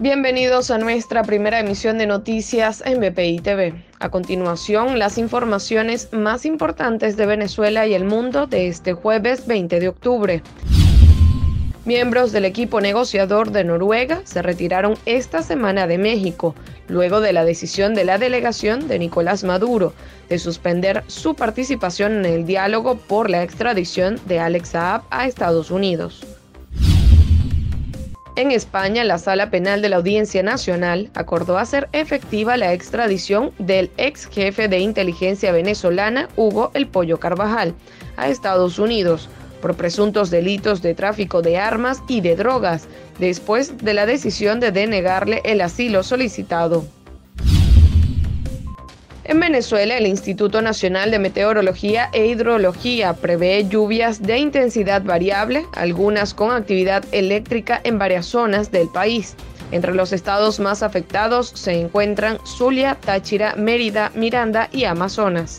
Bienvenidos a nuestra primera emisión de noticias en BPI TV. A continuación, las informaciones más importantes de Venezuela y el mundo de este jueves 20 de octubre. Miembros del equipo negociador de Noruega se retiraron esta semana de México, luego de la decisión de la delegación de Nicolás Maduro de suspender su participación en el diálogo por la extradición de Alex Saab a Estados Unidos. En España, la Sala Penal de la Audiencia Nacional acordó hacer efectiva la extradición del ex jefe de inteligencia venezolana Hugo El Pollo Carvajal a Estados Unidos por presuntos delitos de tráfico de armas y de drogas, después de la decisión de denegarle el asilo solicitado. En Venezuela, el Instituto Nacional de Meteorología e Hidrología prevé lluvias de intensidad variable, algunas con actividad eléctrica en varias zonas del país. Entre los estados más afectados se encuentran Zulia, Táchira, Mérida, Miranda y Amazonas.